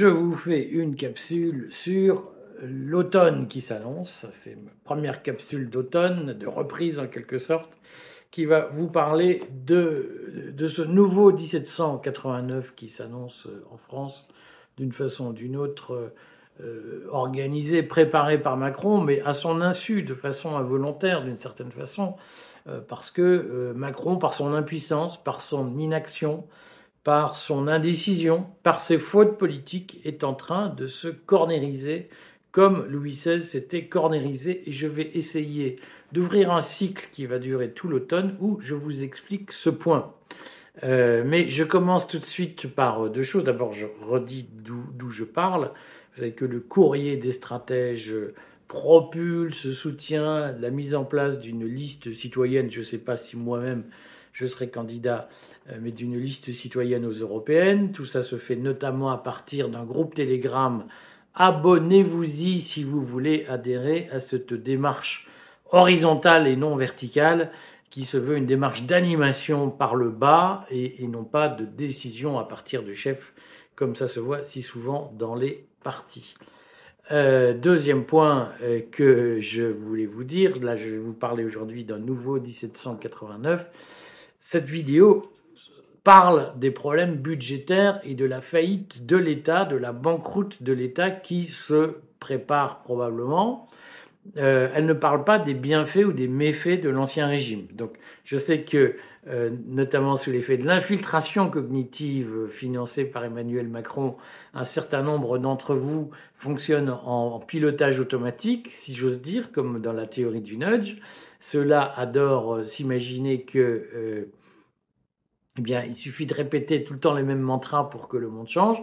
je vous fais une capsule sur l'automne qui s'annonce. C'est ma première capsule d'automne, de reprise en quelque sorte, qui va vous parler de, de ce nouveau 1789 qui s'annonce en France d'une façon ou d'une autre, euh, organisé, préparé par Macron, mais à son insu, de façon involontaire d'une certaine façon, euh, parce que euh, Macron, par son impuissance, par son inaction, par son indécision, par ses fautes politiques, est en train de se cornériser comme Louis XVI s'était cornérisé. Et je vais essayer d'ouvrir un cycle qui va durer tout l'automne où je vous explique ce point. Euh, mais je commence tout de suite par deux choses. D'abord, je redis d'où je parle. Vous savez que le courrier des stratèges propulse, soutient la mise en place d'une liste citoyenne. Je ne sais pas si moi-même je serai candidat, mais d'une liste citoyenne aux européennes. Tout ça se fait notamment à partir d'un groupe Telegram. Abonnez-vous-y si vous voulez adhérer à cette démarche horizontale et non verticale qui se veut une démarche d'animation par le bas et, non pas de décision à partir du chef, comme ça se voit si souvent dans les partis. Euh, deuxième point euh, que je voulais vous dire, là je vais vous parler aujourd'hui d'un nouveau 1789. Cette vidéo parle des problèmes budgétaires et de la faillite de l'État, de la banqueroute de l'État qui se prépare probablement. Euh, elle ne parle pas des bienfaits ou des méfaits de l'ancien régime. Donc je sais que, euh, notamment sous l'effet de l'infiltration cognitive financée par Emmanuel Macron, un certain nombre d'entre vous fonctionnent en, pilotage automatique, si j'ose dire, comme dans la théorie du nudge. Ceux-là adorent euh, s'imaginer que eh bien, il suffit de répéter tout le temps les mêmes mantras pour que le monde change.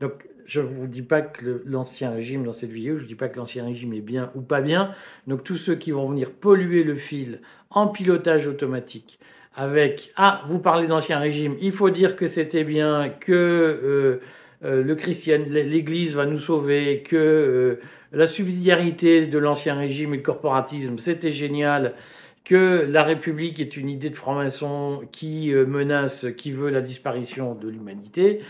Donc, je ne vous dis pas que l'ancien régime, dans cette vidéo, je ne dis pas que l'ancien régime est bien ou pas bien. Donc, tous ceux qui vont venir polluer le fil en pilotage automatique, avec Ah, vous parlez d'ancien régime, il faut dire que c'était bien, que euh, euh, le christian, l'Église va nous sauver, que euh, la subsidiarité de l'ancien régime et le corporatisme, c'était génial, que la République est une idée de franc-maçon qui euh, menace, qui veut la disparition de l'humanité.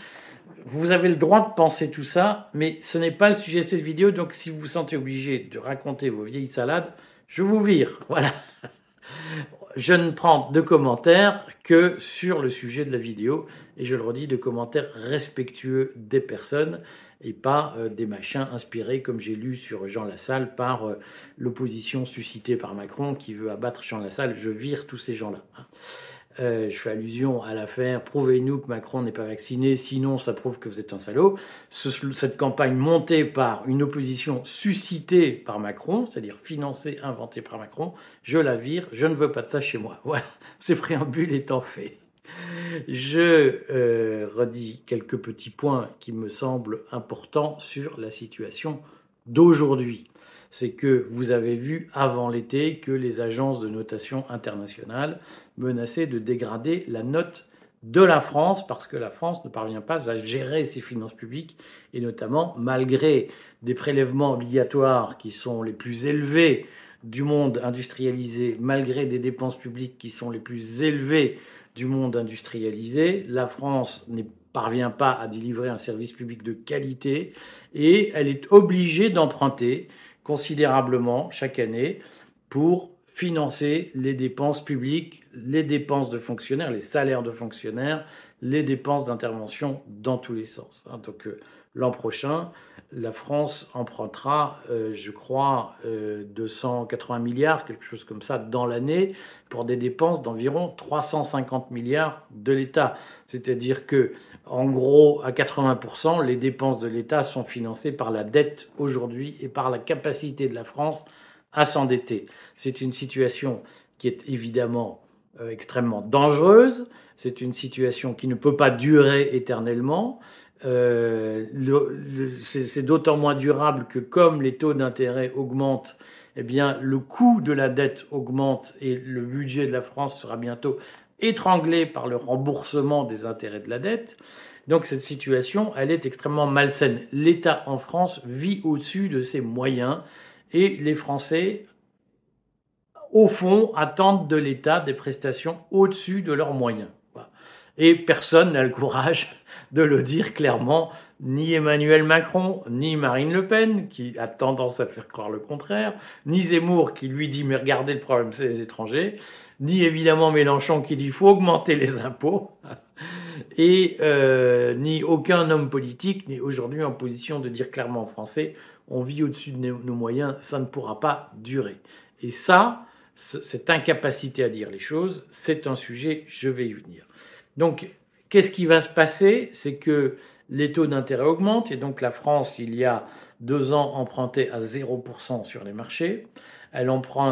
Vous avez le droit de penser tout ça, mais ce n'est pas le sujet de cette vidéo, donc si vous vous sentez obligé de raconter vos vieilles salades, je vous vire. Voilà. Je ne prends de commentaires que sur le sujet de la vidéo, et je le redis, de commentaires respectueux des personnes et pas euh, des machins inspirés, comme j'ai lu sur Jean Lassalle, par euh, l'opposition suscitée par Macron qui veut abattre Jean Lassalle. Je vire tous ces gens-là. Hein. Euh, je fais allusion à l'affaire Prouvez-nous que Macron n'est pas vacciné, sinon ça prouve que vous êtes un salaud. cette campagne montée par une opposition suscitée par Macron, c'est-à-dire financée, inventée par Macron, je la vire, je ne veux pas de ça chez moi. Voilà, ces préambules étant faits. Je euh, redis quelques petits points qui me semblent importants sur la situation d'aujourd'hui. C'est que vous avez vu avant l'été que les agences de notation internationales menaçaient de dégrader la note de la France parce que la France ne parvient pas à gérer ses finances publiques et notamment malgré des prélèvements obligatoires qui sont les plus élevés du monde industrialisé, malgré des dépenses publiques qui sont les plus élevées du monde industrialisé. La France ne parvient pas à délivrer un service public de qualité et elle est obligée d'emprunter considérablement chaque année pour financer les dépenses publiques, les dépenses de fonctionnaires, les salaires de fonctionnaires, les dépenses d'intervention dans tous les sens. Hein. Donc euh, l'an prochain, la France empruntera, euh, je crois, 280 euh, milliards, quelque chose comme ça, dans l'année, pour des dépenses d'environ 350 milliards de l'État. C'est-à-dire que, en gros, à 80%, les dépenses de l'État sont financées par la dette aujourd'hui et par la capacité de la France à s'endetter. C'est une situation qui est évidemment euh, extrêmement dangereuse. C'est une situation qui ne peut pas durer éternellement. Euh, c'est d'autant moins durable que comme les taux d'intérêt augmentent, eh le coût de la dette augmente et le budget de la France sera bientôt étranglé par le remboursement des intérêts de la dette. Donc cette situation, elle est extrêmement malsaine. L'État en France vit au-dessus de ses moyens et les Français, au fond, attendent de l'État des prestations au-dessus de leurs moyens. Et personne n'a le courage de le dire clairement, ni Emmanuel Macron, ni Marine Le Pen, qui a tendance à faire croire le contraire, ni Zemmour, qui lui dit mais regardez le problème c'est les étrangers, ni évidemment Mélenchon qui dit il faut augmenter les impôts, et euh, ni aucun homme politique n'est aujourd'hui en position de dire clairement en français on vit au-dessus de nos moyens, ça ne pourra pas durer. Et ça, cette incapacité à dire les choses, c'est un sujet, je vais y venir. Donc, qu'est-ce qui va se passer? C'est que les taux d'intérêt augmentent, et donc la France, il y a deux ans, empruntait à 0% sur les marchés. Elle,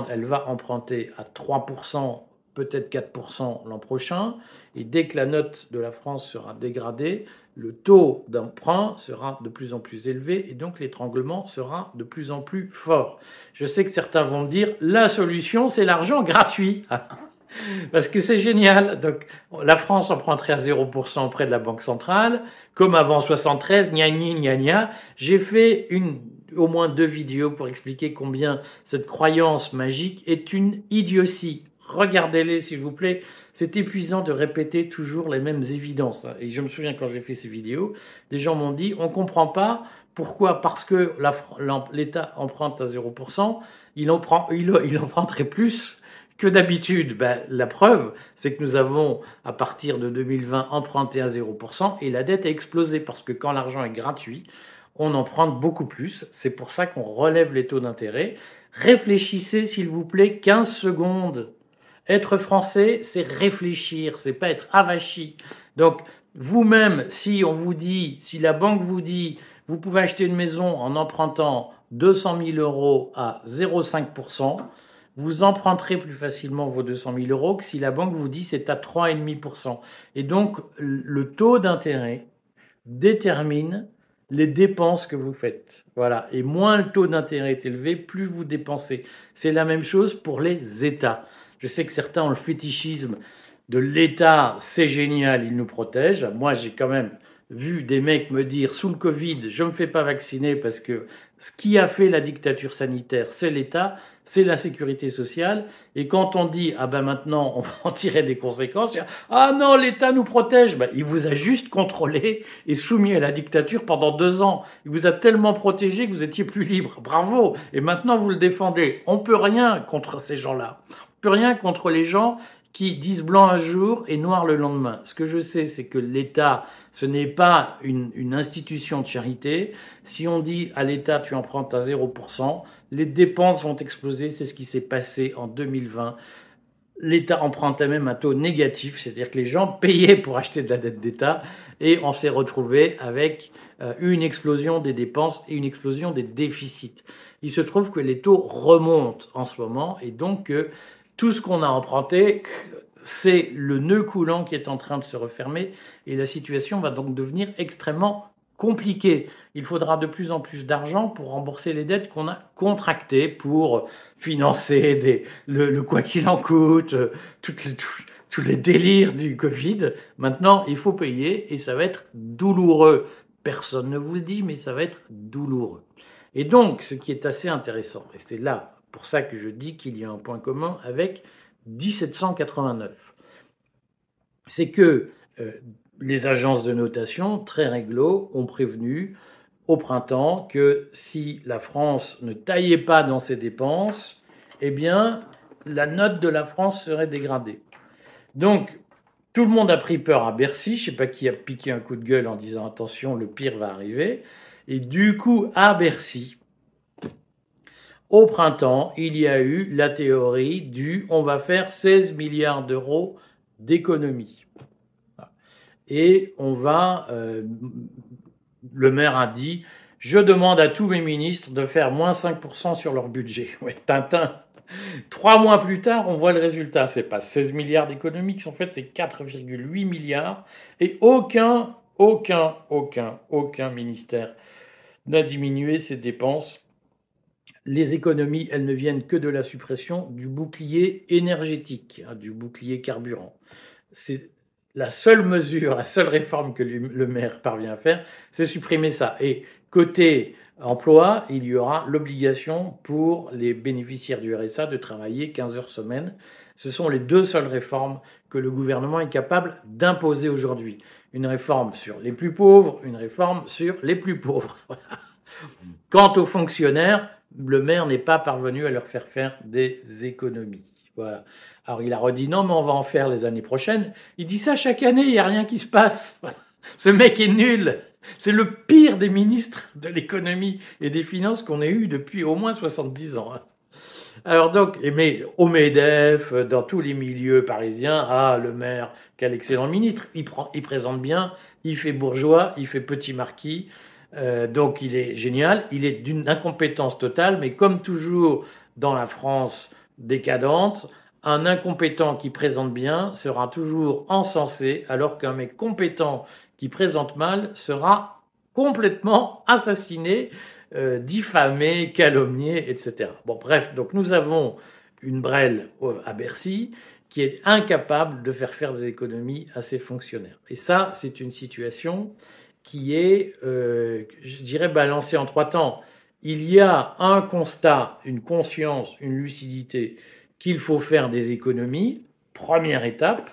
elle va emprunter à 3%, peut-être 4% l'an prochain. Et dès que la note de la France sera dégradée, le taux d'emprunt sera de plus en plus élevé et donc l'étranglement sera de plus en plus fort. Je sais que certains vont dire la solution c'est l'argent gratuit. Parce que c'est génial. Donc, la France emprunterait à 0% auprès de la Banque centrale, comme avant 73, gna gna gna J'ai fait une, au moins deux vidéos pour expliquer combien cette croyance magique est une idiotie. Regardez-les, s'il vous plaît. C'est épuisant de répéter toujours les mêmes évidences. Et je me souviens quand j'ai fait ces vidéos, des gens m'ont dit, on comprend pas pourquoi, parce que l'État emprunte à 0%, il, il emprunterait plus que d'habitude. Ben, la preuve, c'est que nous avons, à partir de 2020, emprunté à 0% et la dette a explosé parce que quand l'argent est gratuit, on emprunte beaucoup plus. C'est pour ça qu'on relève les taux d'intérêt. Réfléchissez, s'il vous plaît, 15 secondes être français, c'est réfléchir, c'est pas être avachi. Donc, vous-même, si on vous dit, si la banque vous dit, vous pouvez acheter une maison en empruntant 200 000 euros à 0,5%, vous emprunterez plus facilement vos 200 000 euros que si la banque vous dit c'est à 3,5%. Et donc, le taux d'intérêt détermine les dépenses que vous faites. Voilà. Et moins le taux d'intérêt est élevé, plus vous dépensez. C'est la même chose pour les États. Je sais que certains ont le fétichisme de l'État, c'est génial, il nous protège. Moi, j'ai quand même vu des mecs me dire sous le Covid, je ne me fais pas vacciner parce que ce qui a fait la dictature sanitaire, c'est l'État, c'est la sécurité sociale. Et quand on dit ah ben maintenant on va en tirer des conséquences, ah non l'État nous protège, ben, il vous a juste contrôlé et soumis à la dictature pendant deux ans. Il vous a tellement protégé que vous étiez plus libre. Bravo. Et maintenant vous le défendez. On peut rien contre ces gens-là peux rien contre les gens qui disent blanc un jour et noir le lendemain. Ce que je sais, c'est que l'État, ce n'est pas une, institution de charité. Si on dit à l'État, tu empruntes à 0%, les dépenses vont exploser. C'est ce qui s'est passé en 2020. L'État empruntait même un taux négatif, c'est-à-dire que les gens payaient pour acheter de la dette d'État et on s'est retrouvé avec euh, une explosion des dépenses et une explosion des déficits. Il se trouve que les taux remontent en ce moment et donc tout ce qu'on a emprunté, c'est le nœud coulant qui est en train de se refermer et la situation va donc devenir extrêmement compliquée. Il faudra de plus en plus d'argent pour rembourser les dettes qu'on a contractées pour financer le, quoi qu'il en coûte, tous les délires du Covid. Maintenant, il faut payer et ça va être douloureux. Personne ne vous le dit, mais ça va être douloureux. Et donc, ce qui est assez intéressant, et c'est là pour ça que je dis qu'il y a un point commun avec 1789. C'est que euh, les agences de notation, très réglo, ont prévenu au printemps que si la France ne taillait pas dans ses dépenses, eh bien, la note de la France serait dégradée. Donc, tout le monde a pris peur à Bercy. Je ne sais pas qui a piqué un coup de gueule en disant attention, le pire va arriver. Et du coup, à Bercy, au printemps, il y a eu la théorie du on va faire 16 milliards d'euros d'économies. Et on va, euh, le maire a dit, je demande à tous mes ministres de faire moins 5% sur leur budget. Ouais, Tintin. Trois mois plus tard, on voit le résultat. C'est pas 16 milliards d'économies en fait, c'est 4,8 milliards. Et aucun, aucun, aucun, aucun ministère n'a diminué ses dépenses les économies, elles ne viennent que de la suppression du bouclier énergétique, hein, du bouclier carburant. C'est la seule mesure, la seule réforme que le maire parvient à faire, c'est supprimer ça. Et côté emploi, il y aura l'obligation pour les bénéficiaires du RSA de travailler 15 heures semaine, Ce sont les deux seules réformes que le gouvernement est capable d'imposer aujourd'hui. Une réforme sur les plus pauvres, une réforme sur les plus pauvres. Quant aux fonctionnaires, le maire n'est pas parvenu à leur faire faire des économies. Voilà. Alors il a redit non, mais on va en faire les années prochaines. Il dit ça chaque année, il n'y a rien qui se passe. Ce mec est nul. C'est le pire des ministres de l'économie et des finances qu'on ait eu depuis au moins 70 ans. Hein. Alors donc, mais au MEDEF, dans tous les milieux parisiens, ah, le maire, quel excellent ministre, il, prend, il présente bien, il fait bourgeois, il fait petit marquis, euh, donc il est génial, il est d'une incompétence totale, mais comme toujours dans la France décadente, un incompétent qui présente bien sera toujours encensé, alors qu'un mec compétent qui présente mal sera complètement assassiné, euh, diffamé, calomnié, etc. Bon, bref, donc nous avons une brêle à Bercy qui est incapable de faire faire des économies à ses fonctionnaires. Et ça, c'est une situation qui est, euh, je dirais, balancée en trois temps. Il y a un constat, une conscience, une lucidité qu'il faut faire des économies, première étape.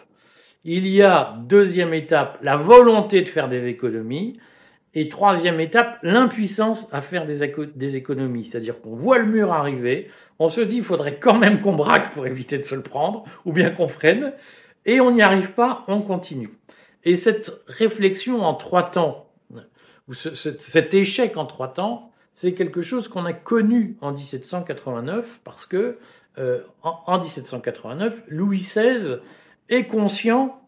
Il y a, deuxième étape, la volonté de faire des économies. Et troisième étape, l'impuissance à faire des, des économies. C'est-à-dire qu'on voit le mur arriver, on se dit il faudrait quand même qu'on braque pour éviter de se le prendre, ou bien qu'on freine, et on n'y arrive pas, on continue. Et cette réflexion en trois temps, ou cet échec en trois temps, c'est quelque chose qu'on a connu en 1789 parce que euh, en, 1789, Louis XVI est conscient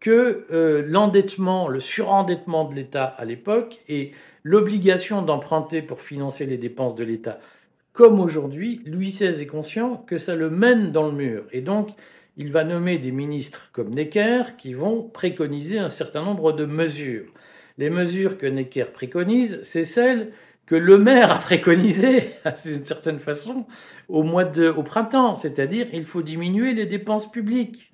que euh, l'endettement, le surendettement de l'État à l'époque et l'obligation d'emprunter pour financer les dépenses de l'État, comme aujourd'hui, Louis XVI est conscient que ça le mène dans le mur. Et donc, il va nommer des ministres comme Necker qui vont préconiser un certain nombre de mesures. Les mesures que Necker préconise, c'est celles que le maire a préconisé, d'une certaine façon, au mois de, au printemps, c'est-à-dire il faut diminuer les dépenses publiques.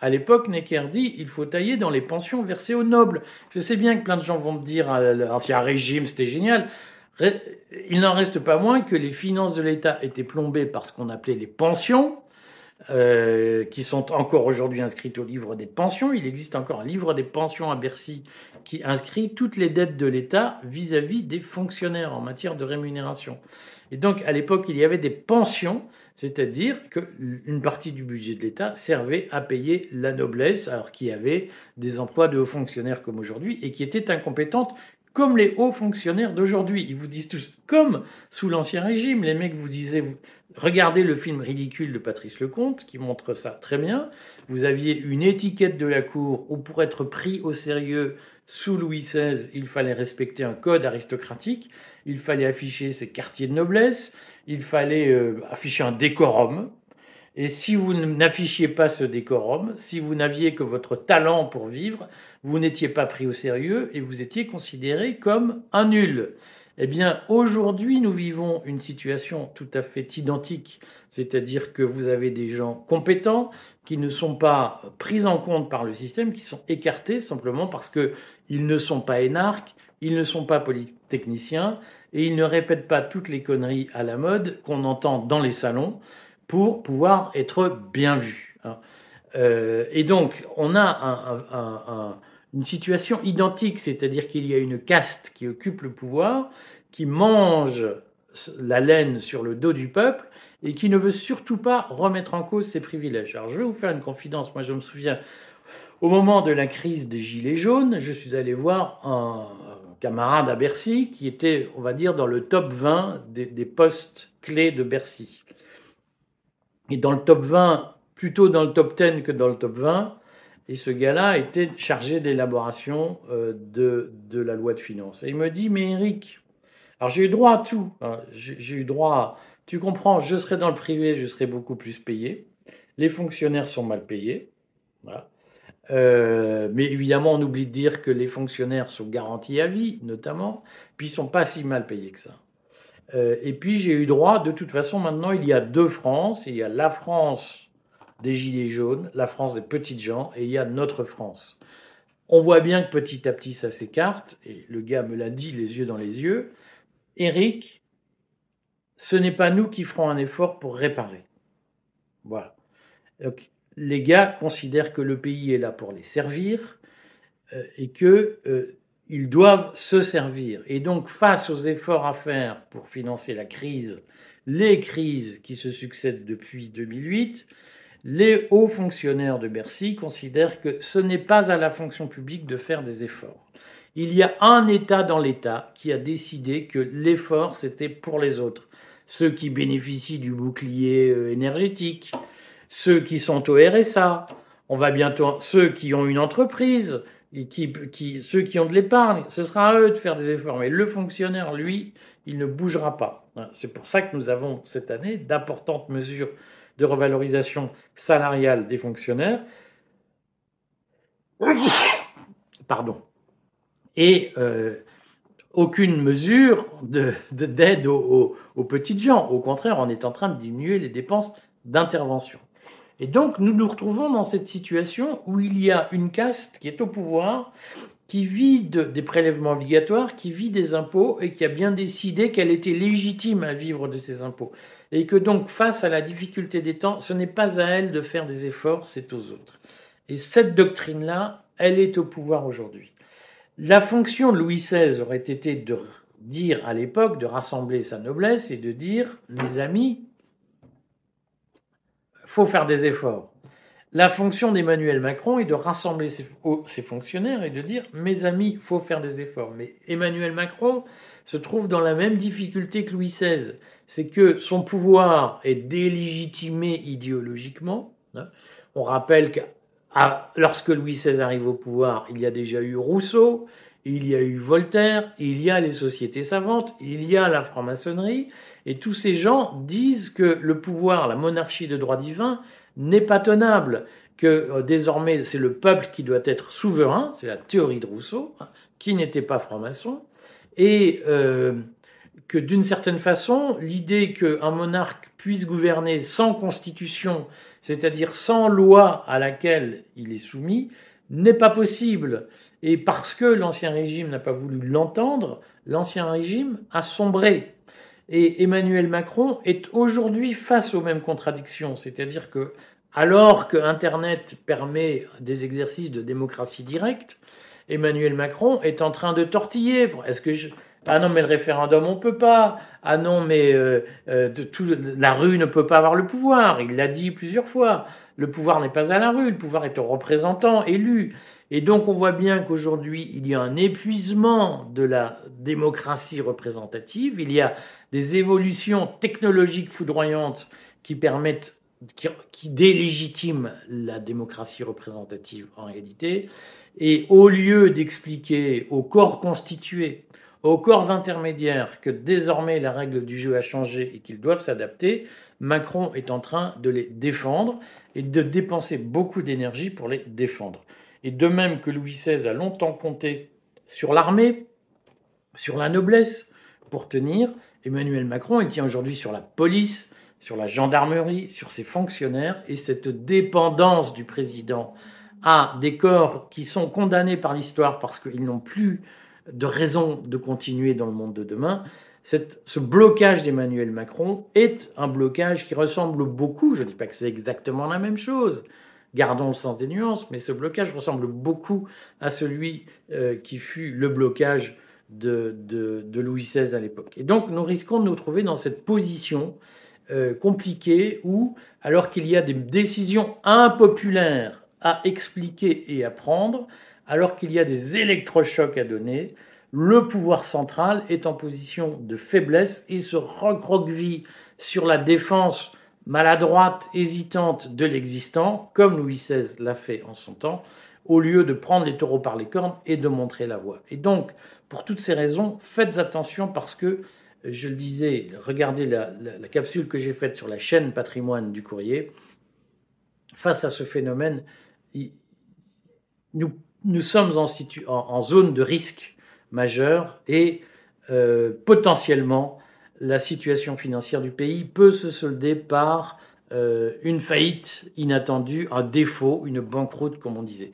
À l'époque, Necker dit il faut tailler dans les pensions versées aux nobles. Je sais bien que plein de gens vont me dire ah, l'ancien régime c'était génial. Il n'en reste pas moins que les finances de l'État étaient plombées par ce qu'on appelait les pensions, euh, qui sont encore aujourd'hui inscrites au livre des pensions. Il existe encore un livre des pensions à Bercy qui inscrit toutes les dettes de l'État vis-à-vis des fonctionnaires en matière de rémunération. Et donc, à l'époque, il y avait des pensions, c'est-à-dire qu'une partie du budget de l'État servait à payer la noblesse, alors qu'il y avait des emplois de hauts fonctionnaires comme aujourd'hui et qui étaient incompétentes comme les hauts fonctionnaires d'aujourd'hui. Ils vous disent tous, comme sous l'Ancien Régime, les mecs vous disaient, regardez le film ridicule de Patrice Lecomte, qui montre ça très bien. Vous aviez une étiquette de la cour où pour être pris au sérieux sous Louis XVI, il fallait respecter un code aristocratique, il fallait afficher ses quartiers de noblesse, il fallait euh, afficher un décorum. Et si vous n'affichiez pas ce décorum, si vous n'aviez que votre talent pour vivre, vous n'étiez pas pris au sérieux et vous étiez considéré comme un nul. Eh bien, aujourd'hui, nous vivons une situation tout à fait identique, c'est-à-dire que vous avez des gens compétents qui ne sont pas pris en compte par le système, qui sont écartés simplement parce qu'ils ne sont pas énarques, ils ne sont pas polytechniciens et ils ne répètent pas toutes les conneries à la mode qu'on entend dans les salons pour pouvoir être bien. Hein. Euh, et donc, on a un une situation identique, c'est-à-dire qu'il y a une caste qui occupe le pouvoir, qui mange la laine sur le dos du peuple et qui ne veut surtout pas remettre en cause ses privilèges. Alors je vais vous faire une confidence, moi je me souviens, au moment de la crise des Gilets jaunes, je suis allé voir un camarade à Bercy qui était, on va dire, dans le top 20 des, des postes clés de Bercy. Et dans le top 20, plutôt dans le top 10 que dans le top 20, et ce gars-là était chargé d'élaboration euh, de, la loi de finances. Et il me dit, mais Eric, alors j'ai eu droit à tout. Hein. j'ai eu droit tu comprends, je serai dans le privé, je serai beaucoup plus payé. Les fonctionnaires sont mal payés. Voilà. Euh, mais évidemment, on oublie de dire que les fonctionnaires sont garantis à vie, notamment, puis ils sont pas si mal payés que ça. Euh, et puis j'ai eu droit, de toute façon, maintenant il y a deux France. Il y a la France des Gilets jaunes, la France des petites gens, et il y a notre France. On voit bien que petit à petit ça s'écarte, et le gars me l'a dit les yeux dans les yeux. Eric, ce n'est pas nous qui ferons un effort pour réparer. Voilà. les gars considèrent que le pays est là pour les servir euh, et que ils doivent se servir. Et donc, face aux efforts à faire pour financer la crise, les crises qui se succèdent depuis 2008, les hauts fonctionnaires de Bercy considèrent que ce n'est pas à la fonction publique de faire des efforts. Il y a un État dans l'État qui a décidé que l'effort, c'était pour les autres. Ceux qui bénéficient du bouclier euh, énergétique, ceux qui sont au RSA, on va bientôt, ceux qui ont une entreprise, ceux qui ont de l'épargne, ce sera à eux de faire des efforts. Mais le fonctionnaire, lui, il ne bougera pas. C'est pour ça que nous avons cette année d'importantes mesures de revalorisation salariale des fonctionnaires. Pardon. Et euh, aucune mesure d'aide de, aux, aux petites gens. Au contraire, on est en train de diminuer les dépenses d'intervention. Et donc, nous nous retrouvons dans cette situation où il y a une caste qui est au pouvoir, qui vit des prélèvements obligatoires, qui vit des impôts et qui a bien décidé qu'elle était légitime à vivre de ces impôts. Et que donc, face à la difficulté des temps, ce n'est pas à elle de faire des efforts, c'est aux autres. Et cette doctrine-là, elle est au pouvoir aujourd'hui. La fonction de Louis XVI aurait été de dire à l'époque, de rassembler sa noblesse et de dire, mes amis, faut faire des efforts. La fonction d'Emmanuel Macron est de rassembler ses, fonctionnaires et de dire Mes amis, faut faire des efforts. Mais Emmanuel Macron se trouve dans la même difficulté que Louis XVI. C'est que son pouvoir est délégitimé idéologiquement. Hein. On rappelle que lorsque Louis XVI arrive au pouvoir, il y a déjà eu Rousseau, il y a eu Voltaire, il y a les sociétés savantes, il y a la franc-maçonnerie, et tous ces gens disent que le pouvoir, la monarchie de droit divin, n'est pas tenable, que euh, désormais c'est le peuple qui doit être souverain, c'est la théorie de Rousseau, hein, qui n'était pas franc-maçon, et euh, que d'une certaine façon, l'idée qu'un monarque puisse gouverner sans constitution, c'est-à-dire sans loi à laquelle il est soumis, n'est pas possible. Et parce que l'Ancien Régime n'a pas voulu l'entendre, l'Ancien Régime a sombré. Et Emmanuel Macron est aujourd'hui face aux mêmes contradictions, c'est-à-dire que alors que Internet permet des exercices de démocratie directe, Emmanuel Macron est en train de tortiller. Est-ce que je... ah non mais le référendum on peut pas. Ah non mais euh, euh, la rue ne peut pas avoir le pouvoir. Il l'a dit plusieurs fois. Le pouvoir n'est pas à la rue, le pouvoir est aux représentants élus. Et donc on voit bien qu'aujourd'hui il y a un épuisement de la démocratie représentative. Il y a des évolutions technologiques foudroyantes qui permettent, qui, délégitiment la démocratie représentative en réalité. Et au lieu d'expliquer aux corps constitués, aux corps intermédiaires que désormais la règle du jeu a changé et qu'ils doivent s'adapter, Macron est en train de les défendre et de dépenser beaucoup d'énergie pour les défendre. Et de même que Louis XVI a longtemps compté sur l'armée, sur la noblesse pour tenir, Emmanuel Macron, il tient aujourd'hui sur la police, sur la gendarmerie, sur ses fonctionnaires, et cette dépendance du président à des corps qui sont condamnés par l'histoire parce qu'ils n'ont plus de raison de continuer dans le monde de demain, ce blocage d'Emmanuel Macron est un blocage qui ressemble beaucoup, je ne dis pas que c'est exactement la même chose, gardons le sens des nuances, mais ce blocage ressemble beaucoup à celui euh, qui fut le blocage de, Louis XVI à l'époque. Et donc nous risquons de nous trouver dans cette position euh, compliquée où, alors qu'il y a des décisions impopulaires à expliquer et à prendre, alors qu'il y a des électrochocs à donner, le pouvoir central est en position de faiblesse et se recroqueville sur la défense maladroite, hésitante de l'existant, comme Louis XVI l'a fait en son temps, au lieu de prendre les taureaux par les cornes et de montrer la voie. Et donc, pour toutes ces raisons, faites attention parce que, je le disais, regardez la, capsule que j'ai faite sur la chaîne patrimoine du courrier. Face à ce phénomène, nous, nous sommes en, zone de risque majeur et euh, potentiellement la situation financière du pays peut se solder par euh, une faillite inattendue, un défaut, une banqueroute, comme on disait.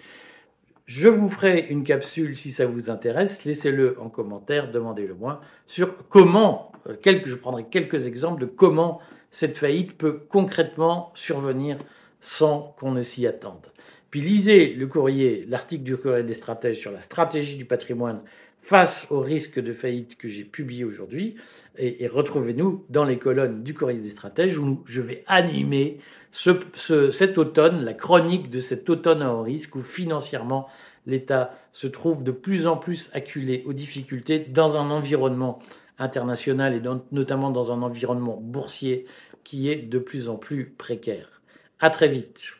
Je vous ferai une capsule si ça vous intéresse. Laissez-le en commentaire, demandez-le moi, sur comment, euh, je prendrai quelques exemples de comment cette faillite peut concrètement survenir sans qu'on ne s'y attende. Puis lisez le courrier, l'article du courrier des stratèges sur la stratégie du patrimoine face au risque de faillite que j'ai publié aujourd'hui. Et, retrouvez-nous dans les colonnes du courrier des stratèges où je vais animer cet automne, la chronique de cet automne à haut risque où financièrement l'État se trouve de plus en plus acculé aux difficultés dans un environnement international et notamment dans un environnement boursier qui est de plus en plus précaire. À très vite.